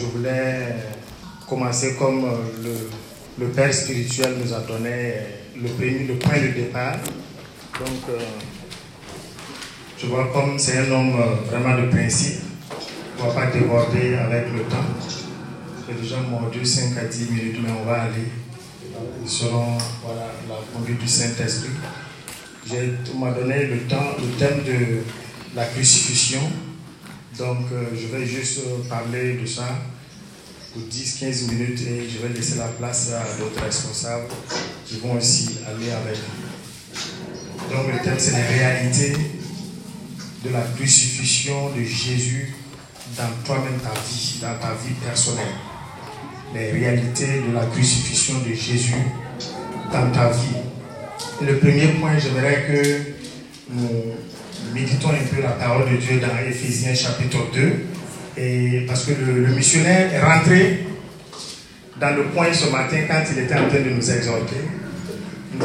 je voulais commencer comme le, le Père spirituel nous a donné le, premier, le point de départ. Donc, euh, je vois comme c'est un homme euh, vraiment de principe, ne va pas déborder avec le temps. J'ai déjà mordu 5 à 10 minutes, mais on va aller selon la conduite du Saint-Esprit. On m'a donné le temps, le thème de la crucifixion. Donc, euh, je vais juste parler de ça pour 10-15 minutes et je vais laisser la place à d'autres responsables qui vont aussi aller avec nous. Donc, le thème, c'est les réalités de la crucifixion de Jésus dans toi-même ta vie, dans ta vie personnelle. Les réalités de la crucifixion de Jésus dans ta vie. Le premier point, j'aimerais que nous méditons un peu la parole de Dieu dans Éphésiens chapitre 2. Parce que le, missionnaire est rentré dans le point ce matin quand il était en train de nous exhorter.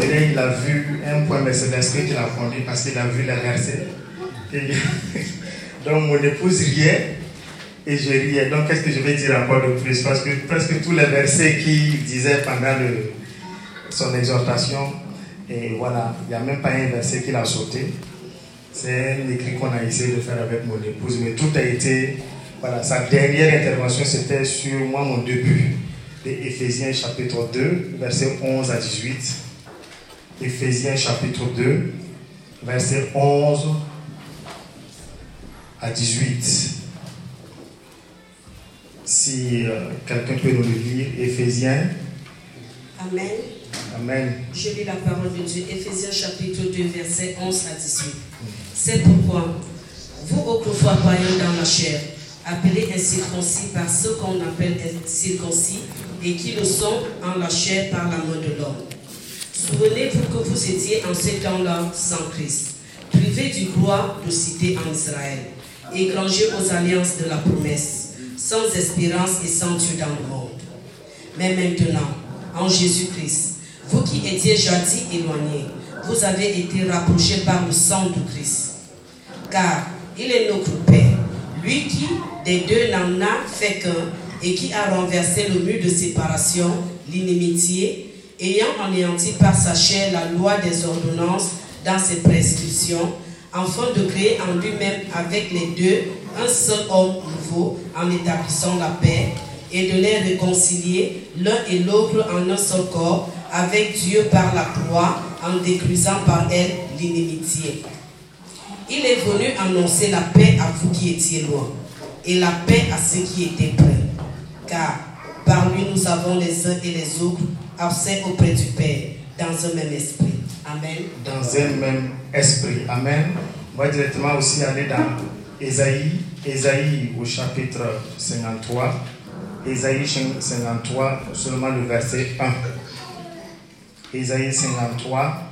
Il a vu un point, mais c'est l'esprit qui l'a fondé parce qu'il a vu les versets. donc mon épouse riait et je riais. Donc qu'est-ce que je vais dire encore de plus? Parce que presque tous les versets qu'il disait pendant son exhortation, et voilà, il n'y a même pas un verset qu'il a sauté. C'est un écrit qu'on a essayé de faire avec mon épouse, mais tout a été, voilà, sa dernière intervention c'était sur moi, mon début, de Éphésiens chapitre 2, verset 11 à 18. Éphésiens chapitre 2, verset 11 à 18. Si euh, quelqu'un peut nous le lire, Éphésiens. Amen. Amen. Je lis la parole de Dieu, Éphésiens chapitre 2, verset 11 à 18. C'est pourquoi, vous autrefois croyant dans la chair, appelés incirconcis par ceux qu'on appelle circoncis, et qui le sont en la chair par l'amour de l'homme. Souvenez-vous que vous étiez en ce temps-là sans Christ, privés du droit de citer en Israël, égrangés aux alliances de la promesse, sans espérance et sans Dieu dans le monde. Mais maintenant, en Jésus-Christ, vous qui étiez jadis éloignés, vous avez été rapprochés par le sang de Christ. Car il est notre Père, lui qui, des deux, n'en a fait qu'un et qui a renversé le mur de séparation, l'inimitié, ayant anéanti par sa chair la loi des ordonnances dans ses prescriptions, afin de créer en lui-même avec les deux un seul homme nouveau en établissant la paix et de les réconcilier l'un et l'autre en un seul corps avec Dieu par la croix en détruisant par elle l'inimitié. Il est venu annoncer la paix à vous qui étiez loin et la paix à ceux qui étaient près. Car par lui nous avons les uns et les autres accès auprès du Père dans un même esprit. Amen. Dans un même esprit. Amen. On va directement aussi aller dans Ésaïe, Ésaïe au chapitre 53. Ésaïe 53, seulement le verset 1. Ésaïe 53.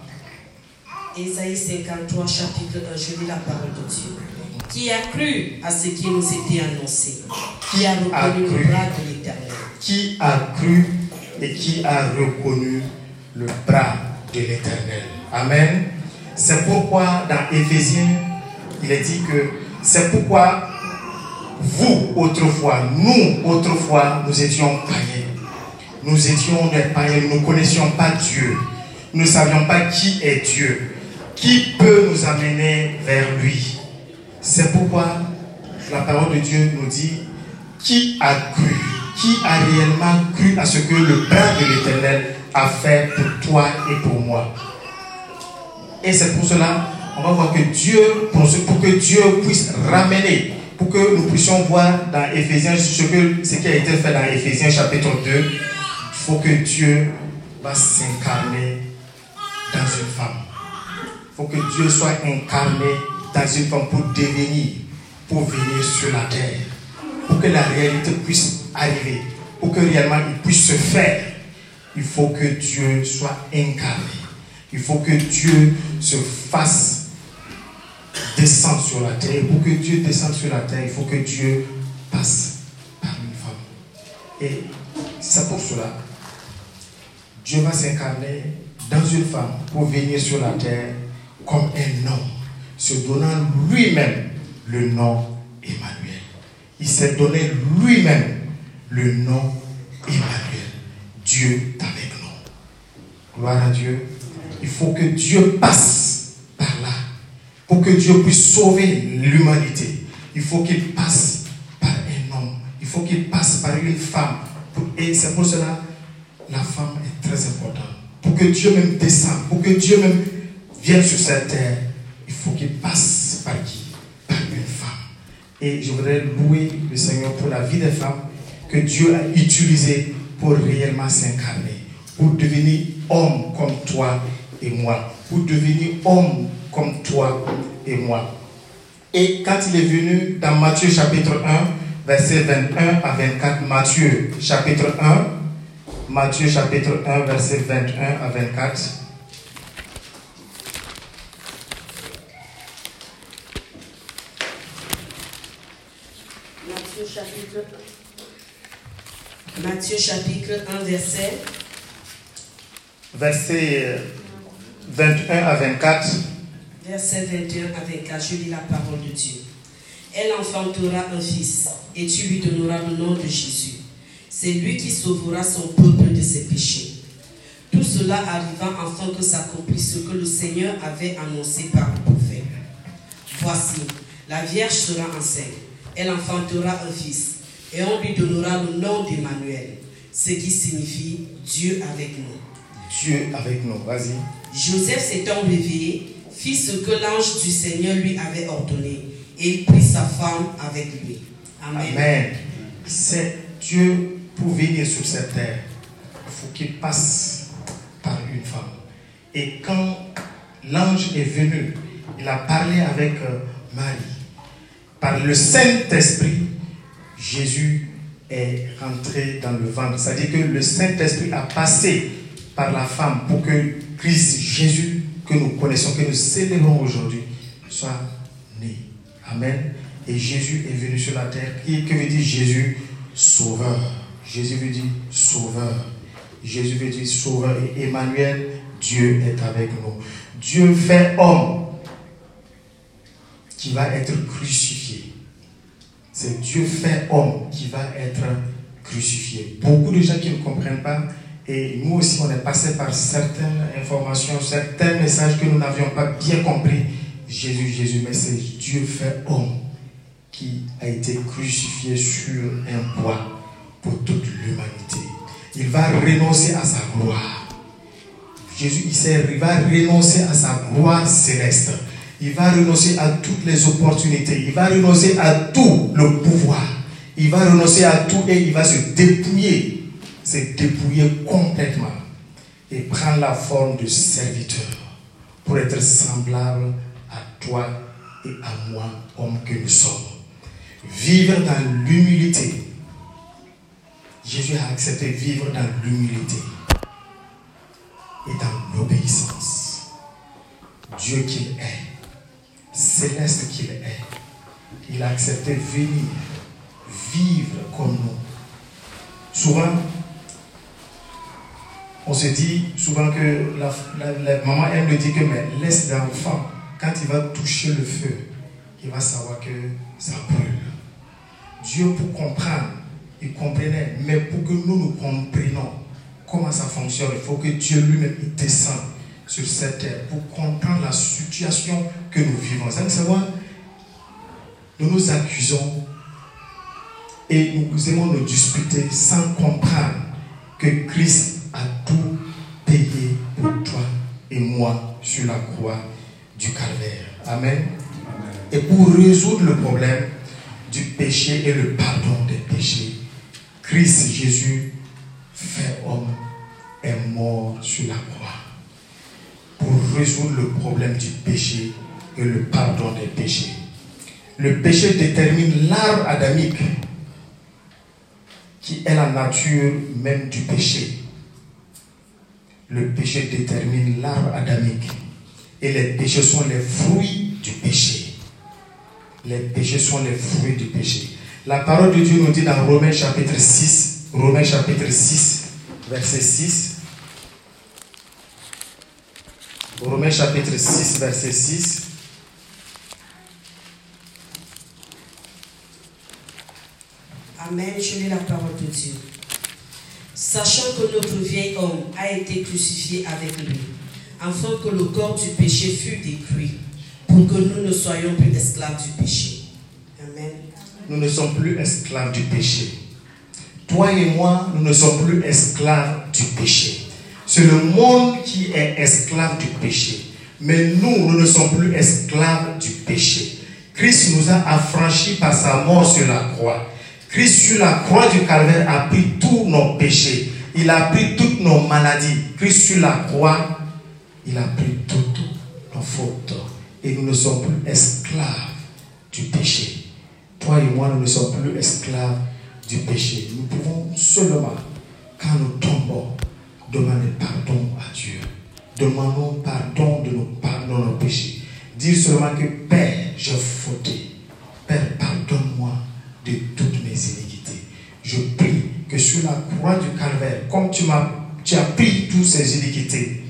Ésaïe 53, chapitre 1, je lis la parole de Dieu. Qui a cru à ce qui nous était annoncé Qui a reconnu le bras de l'Éternel Qui a cru et qui a reconnu le bras de l'Éternel Amen. C'est pourquoi dans Éphésiens, il est dit que c'est pourquoi vous, autrefois, nous, autrefois, nous étions païens. Nous étions des païens, nous ne connaissions pas Dieu. Nous ne savions pas qui est Dieu. Qui peut nous amener vers lui C'est pourquoi la parole de Dieu nous dit qui a cru, qui a réellement cru à ce que le bras de l'Éternel a fait pour toi et pour moi. Et c'est pour cela, on va voir que Dieu, pour, que Dieu puisse ramener pour que nous puissions voir dans Éphésiens ce, ce qui a été fait dans Éphésiens chapitre 2, il faut que Dieu va s'incarner dans une femme. Il faut que Dieu soit incarné dans une femme pour devenir, pour venir sur la terre, pour que la réalité puisse arriver, pour que réellement il puisse se faire. Il faut que Dieu soit incarné. Il faut que Dieu se fasse descendre sur la terre. Pour que Dieu descende sur la terre, il faut que Dieu passe par une femme. Et c'est pour cela, Dieu va s'incarner dans une femme pour venir sur la terre comme un homme, se donnant lui-même le nom Emmanuel. Il s'est donné lui-même le nom Emmanuel. Dieu avec nous. Gloire à Dieu. Il faut que Dieu passe par là. Pour que Dieu puisse sauver l'humanité, il faut qu'il passe par un homme. Il faut qu'il passe par une femme. Et c'est pour cela la femme est très importante. Pour que Dieu même descende, pour que Dieu même vienne sur cette terre, il faut qu'il passe par qui? Par une femme. Et je voudrais louer le Seigneur pour la vie des femmes que Dieu a utilisées pour réellement s'incarner, pour devenir homme comme toi et moi, pour devenir homme comme toi et moi. Et quand il est venu dans Matthieu chapitre 1, verset 21 à 24, Matthieu chapitre 1, Matthieu chapitre 1, verset 21 à 24. Matthieu chapitre 1. Matthieu chapitre 1, verset. Verset 21 à 24. Verset 21 à 24, je lis la parole de Dieu. Elle enfantera un fils, et tu lui donneras le nom de Jésus. C'est lui qui sauvera son peuple ses péchés. Tout cela arriva afin que s'accomplisse ce que le Seigneur avait annoncé par le prophète. Voici, la Vierge sera enceinte. Elle enfantera un fils, et on lui donnera le nom d'Emmanuel, ce qui signifie Dieu avec nous. Dieu avec nous, vas-y. Joseph s'étant réveillé, fit ce que l'ange du Seigneur lui avait ordonné, et il prit sa femme avec lui. Amen. Amen. C'est Dieu pour venir sur cette terre. Faut qu'il passe par une femme. Et quand l'ange est venu, il a parlé avec euh, Marie. Par le Saint-Esprit, Jésus est rentré dans le ventre. C'est-à-dire que le Saint-Esprit a passé par la femme pour que Christ Jésus, que nous connaissons, que nous célébrons aujourd'hui, soit né. Amen. Et Jésus est venu sur la terre. Et que veut dire Jésus Sauveur? Jésus veut dire Sauveur. Jésus veut dire Sauveur. Et Emmanuel, Dieu est avec nous. Dieu fait homme qui va être crucifié. C'est Dieu fait homme qui va être crucifié. Beaucoup de gens qui ne comprennent pas, et nous aussi on est passé par certaines informations, certains messages que nous n'avions pas bien compris. Jésus, Jésus, mais c'est Dieu fait homme qui a été crucifié sur un bois pour toute l'humanité. Il va renoncer à sa gloire. Jésus, il va renoncer à sa gloire céleste. Il va renoncer à toutes les opportunités. Il va renoncer à tout le pouvoir. Il va renoncer à tout et il va se dépouiller. Se dépouiller complètement. Et prendre la forme de serviteur pour être semblable à toi et à moi, homme que nous sommes. Vivre dans l'humilité. Jésus a accepté vivre dans l'humilité et dans l'obéissance. Dieu qu'il est, céleste qu'il est, il a accepté venir vivre comme nous. Souvent, on se dit souvent que la, maman aime le dire que mais laisse l'enfant, quand il va toucher le feu, il va savoir que ça brûle. Dieu pour comprendre, il comprenait, mais pour que nous nous comprenions comment ça fonctionne, il faut que Dieu lui-même descende sur cette terre pour comprendre la situation que nous vivons. Vous allez savoir, nous nous accusons et nous aimons nous disputer sans comprendre que Christ a tout payé pour toi et moi sur la croix du calvaire. Amen. Amen. Et pour résoudre le problème du péché et le pardon des péchés, Christ Jésus, fait homme, est mort sur la croix pour résoudre le problème du péché et le pardon des péchés. Le péché détermine l'arbre adamique qui est la nature même du péché. Le péché détermine l'arbre adamique. Et les péchés sont les fruits du péché. Les péchés sont les fruits du péché. La parole de Dieu nous dit dans Romains chapitre 6, Romains chapitre 6, verset 6. Romains chapitre 6, verset 6. Amen. Je lis la parole de Dieu. Sachant que notre vieil homme a été crucifié avec lui, afin que le corps du péché fût détruit, pour que nous ne soyons plus esclaves du péché. Nous ne sommes plus esclaves du péché. Toi et moi, nous ne sommes plus esclaves du péché. C'est le monde qui est esclave du péché. Mais nous, nous ne sommes plus esclaves du péché. Christ nous a affranchis par sa mort sur la croix. Christ sur la croix du calvaire a pris tous nos péchés. Il a pris toutes nos maladies. Christ sur la croix, il a pris toutes nos fautes. Et nous ne sommes plus esclaves du péché. Toi et moi, nous ne sommes plus esclaves du péché. Nous pouvons seulement, quand nous tombons, demander pardon à Dieu. Demandons pardon de nos, pardon nos péchés. Dire seulement que Père, j'ai fauté. Père, pardonne-moi de toutes mes iniquités. Je prie que sur la croix du calvaire, comme tu, m'as, tu as pris toutes ces iniquités,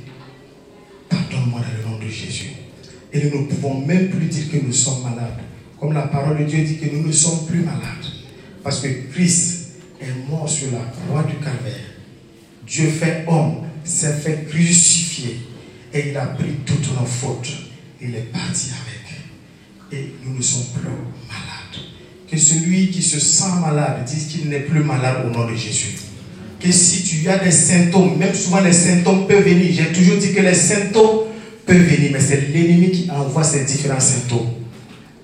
pardonne-moi dans le nom de Jésus. Et nous ne pouvons même plus dire que nous sommes malades. Comme la parole de Dieu dit que nous ne sommes plus malades. Parce que Christ est mort sur la croix du calvaire. Dieu fait homme, s'est fait crucifier. Et il a pris toutes nos fautes. Il est parti avec. Et nous ne sommes plus malades. Que celui qui se sent malade dise qu'il n'est plus malade au nom de Jésus. Que si tu as des symptômes, même souvent les symptômes peuvent venir. J'ai toujours dit que les symptômes peuvent venir, mais c'est l'ennemi qui envoie ces différents symptômes.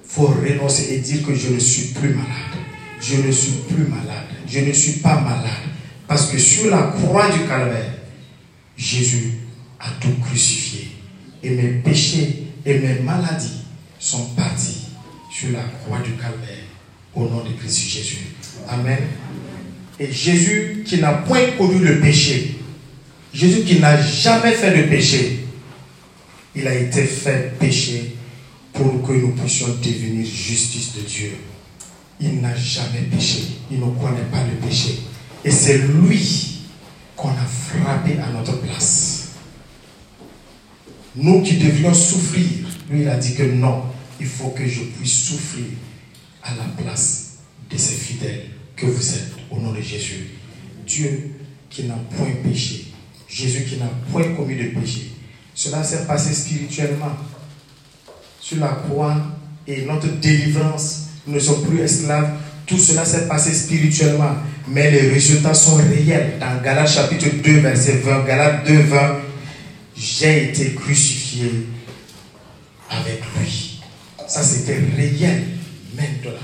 Faut renoncer et dire que je ne suis plus malade. Je ne suis plus malade. Je ne suis pas malade. Parce que sur la croix du calvaire, Jésus a tout crucifié. Et mes péchés et mes maladies sont partis sur la croix du calvaire au nom de Christ Jésus. Amen. Et Jésus qui n'a point connu le péché, Jésus qui n'a jamais fait de péché, il a été fait péché pour que nous puissions devenir justice de Dieu. Il n'a jamais péché. Il ne connaît pas le péché. Et c'est lui qu'on a frappé à notre place. Nous qui devions souffrir, lui il a dit que non, il faut que je puisse souffrir à la place de ces fidèles que vous êtes au nom de Jésus. Dieu qui n'a point péché, Jésus qui n'a point commis de péché. Cela s'est passé spirituellement sur la croix et notre délivrance. Nous ne sommes plus esclaves. Tout cela s'est passé spirituellement. Mais les résultats sont réels. Dans Galates chapitre 2, verset 20, Galates 2, 20, j'ai été crucifié avec lui. Ça, c'était réel maintenant.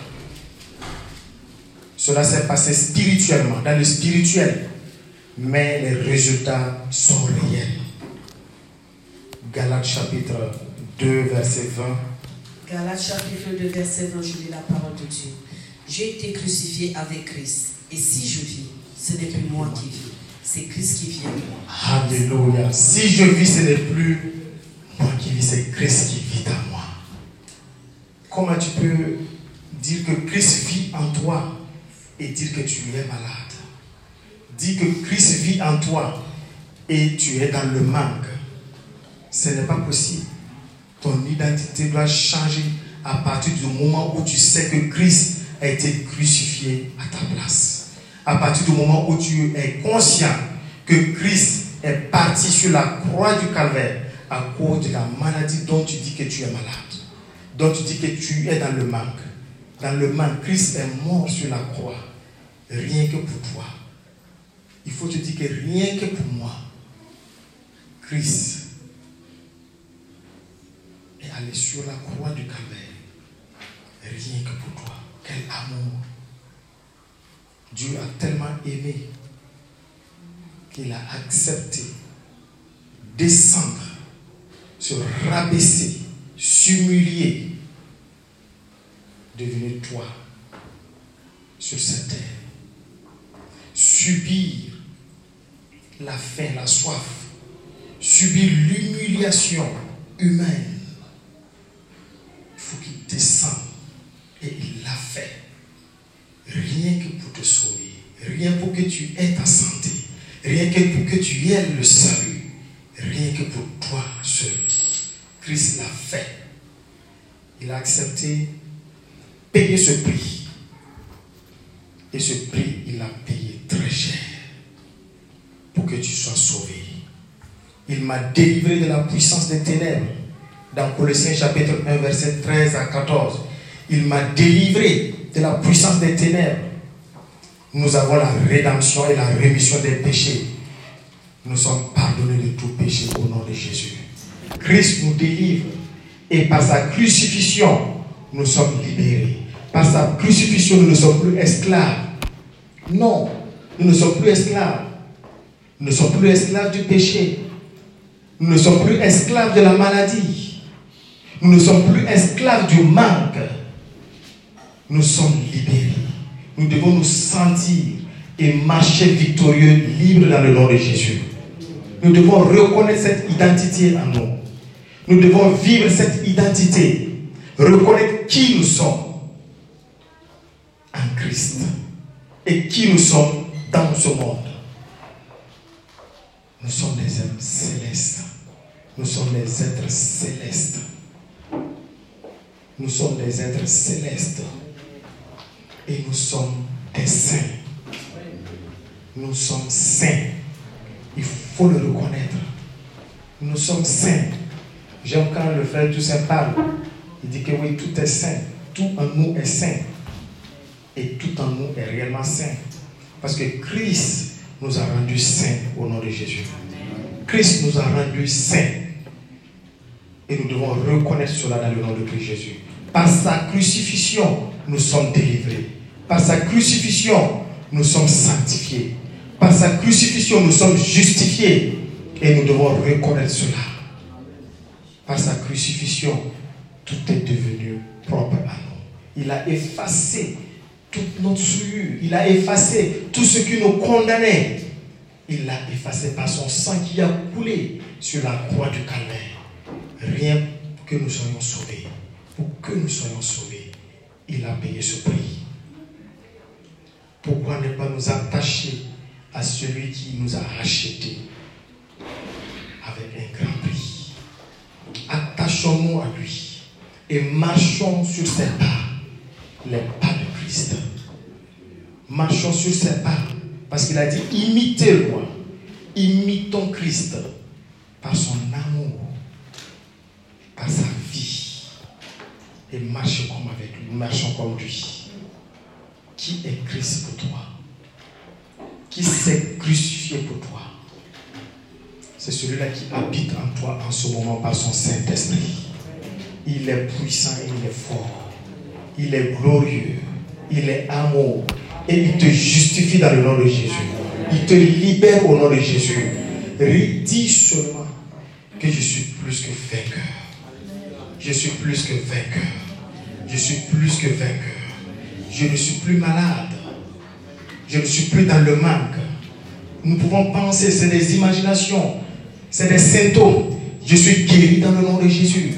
Cela s'est passé spirituellement, dans le spirituel. Mais les résultats sont réels. Galates chapitre 2, verset 20. Galates chapitre 2, verset 20, je lis la parole de Dieu. J'ai été crucifié avec Christ. Et si je vis, ce n'est plus moi qui vis, c'est Christ qui vit en moi. Alléluia. Si je vis, ce n'est plus moi qui vis, c'est Christ qui vit en moi. Comment tu peux dire que Christ vit en toi et dire que tu es malade? Dire que Christ vit en toi et tu es dans le manque. Ce n'est pas possible. Ton identité doit changer à partir du moment où tu sais que Christ a été crucifié à ta place. À partir du moment où tu es conscient que Christ est parti sur la croix du calvaire à cause de la maladie dont tu dis que tu es malade, dont tu dis que tu es dans le manque. Dans le manque, Christ est mort sur la croix, rien que pour toi. Il faut te dire que rien que pour moi, Christ allé sur la croix du calvaire, rien que pour toi. Quel amour. Dieu a tellement aimé qu'il a accepté descendre, se rabaisser, s'humilier, devenir toi sur cette terre. Subir la faim, la soif, subir l'humiliation humaine. Il faut qu'il descende et il l'a fait. Rien que pour te sauver. Rien pour que tu aies ta santé. Rien que pour que tu aies le salut. Rien que pour toi seul. Christ l'a fait. Il a accepté payer ce prix. Et ce prix, il a payé très cher pour que tu sois sauvé. Il m'a délivré de la puissance des ténèbres. Dans Colossiens chapitre 1, verset 13 à 14. Il m'a délivré de la puissance des ténèbres. Nous avons la rédemption et la rémission des péchés. Nous sommes pardonnés de tout péché au nom de Jésus. Christ nous délivre. Et par sa crucifixion, nous sommes libérés. Par sa crucifixion, nous ne sommes plus esclaves. Non, nous ne sommes plus esclaves. Nous ne sommes plus esclaves du péché. Nous ne sommes plus esclaves de la maladie. Nous ne sommes plus esclaves du manque. Nous sommes libérés. Nous devons nous sentir et marcher victorieux, libres dans le nom de Jésus. Nous devons reconnaître cette identité en nous. Nous devons vivre cette identité. Reconnaître qui nous sommes en Christ et qui nous sommes dans ce monde. Nous sommes des êtres célestes. Nous sommes des êtres célestes. Nous sommes des êtres célestes. Et nous sommes des saints. Nous sommes saints. Il faut le reconnaître. Nous sommes saints. J'aime quand le frère Toussaint parle. Il dit que oui, tout est saint. Tout en nous est saint. Et tout en nous est réellement saint. Parce que Christ nous a rendus saints au nom de Jésus. Christ nous a rendus saints. Et nous devons reconnaître cela dans le nom de Christ Jésus. Par sa crucifixion, nous sommes délivrés. Par sa crucifixion, nous sommes sanctifiés. Par sa crucifixion, nous sommes justifiés. Et nous devons reconnaître cela. Par sa crucifixion, tout est devenu propre à nous. Il a effacé toute notre souillure. Il a effacé tout ce qui nous condamnait. Il l'a effacé par son sang qui a coulé sur la croix du calvaire. Rien que nous soyons sauvés. Pour que nous soyons sauvés, il a payé ce prix. Pourquoi ne pas nous attacher à celui qui nous a rachetés avec un grand prix? Attachons-nous à lui et marchons sur ses pas, les pas de Christ. Marchons sur ses pas, parce qu'il a dit imitez-moi, imitons Christ par son amour, par sa vie, et marchons comme avec lui, marchons comme lui. Qui est Christ pour toi? Qui s'est crucifié pour toi? C'est celui-là qui habite en toi en ce moment par son Saint-Esprit. Il est puissant il est fort. Il est glorieux. Il est amour. Et il te justifie dans le nom de Jésus. Il te libère au nom de Jésus. Dis seulement que je suis plus que vainqueur. Je suis plus que vainqueur. Je suis plus que vainqueur. Je ne suis plus malade. Je ne suis plus dans le manque. Nous pouvons penser, c'est des imaginations, c'est des symptômes. Je suis guéri dans le nom de Jésus.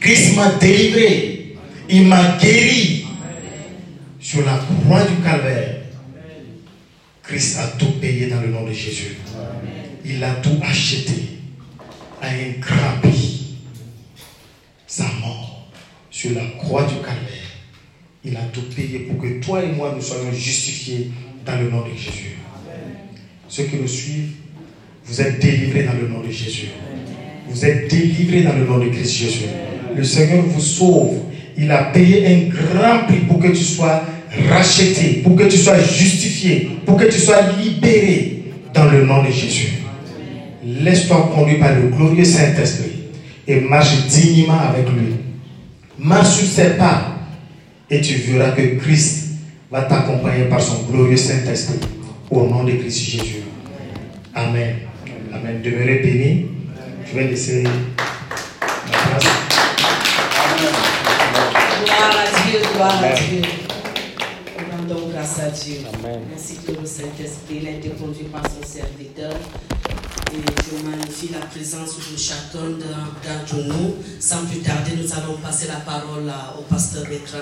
Christ m'a délivré. Il m'a guéri. Sur la croix du calvaire, Christ a tout payé dans le nom de Jésus. Il a tout acheté à un grand prix. Sur la croix du calvaire. Il a tout payé pour que toi et moi nous soyons justifiés dans le nom de Jésus. Ceux qui nous suivent, vous êtes délivrés dans le nom de Jésus. Vous êtes délivrés dans le nom de Christ Jésus. Le Seigneur vous sauve. Il a payé un grand prix pour que tu sois racheté, pour que tu sois justifié, pour que tu sois libéré dans le nom de Jésus. Laisse-toi conduire par le glorieux Saint-Esprit et marche dignement avec lui. Marche sur ses pas et tu verras que Christ va t'accompagner par son glorieux Saint-Esprit. Au nom de Christ Jésus. Amen. Amen. Demeurez bénis. Je vais laisser la place. Gloire à Dieu, gloire à Dieu. Grâce à Dieu. Amen. Ainsi que le Saint-Esprit il a été conduit par son serviteur. Et je magnifie la présence de chacun d'entre nous. Sans plus tarder, nous allons passer la parole au pasteur d'écran.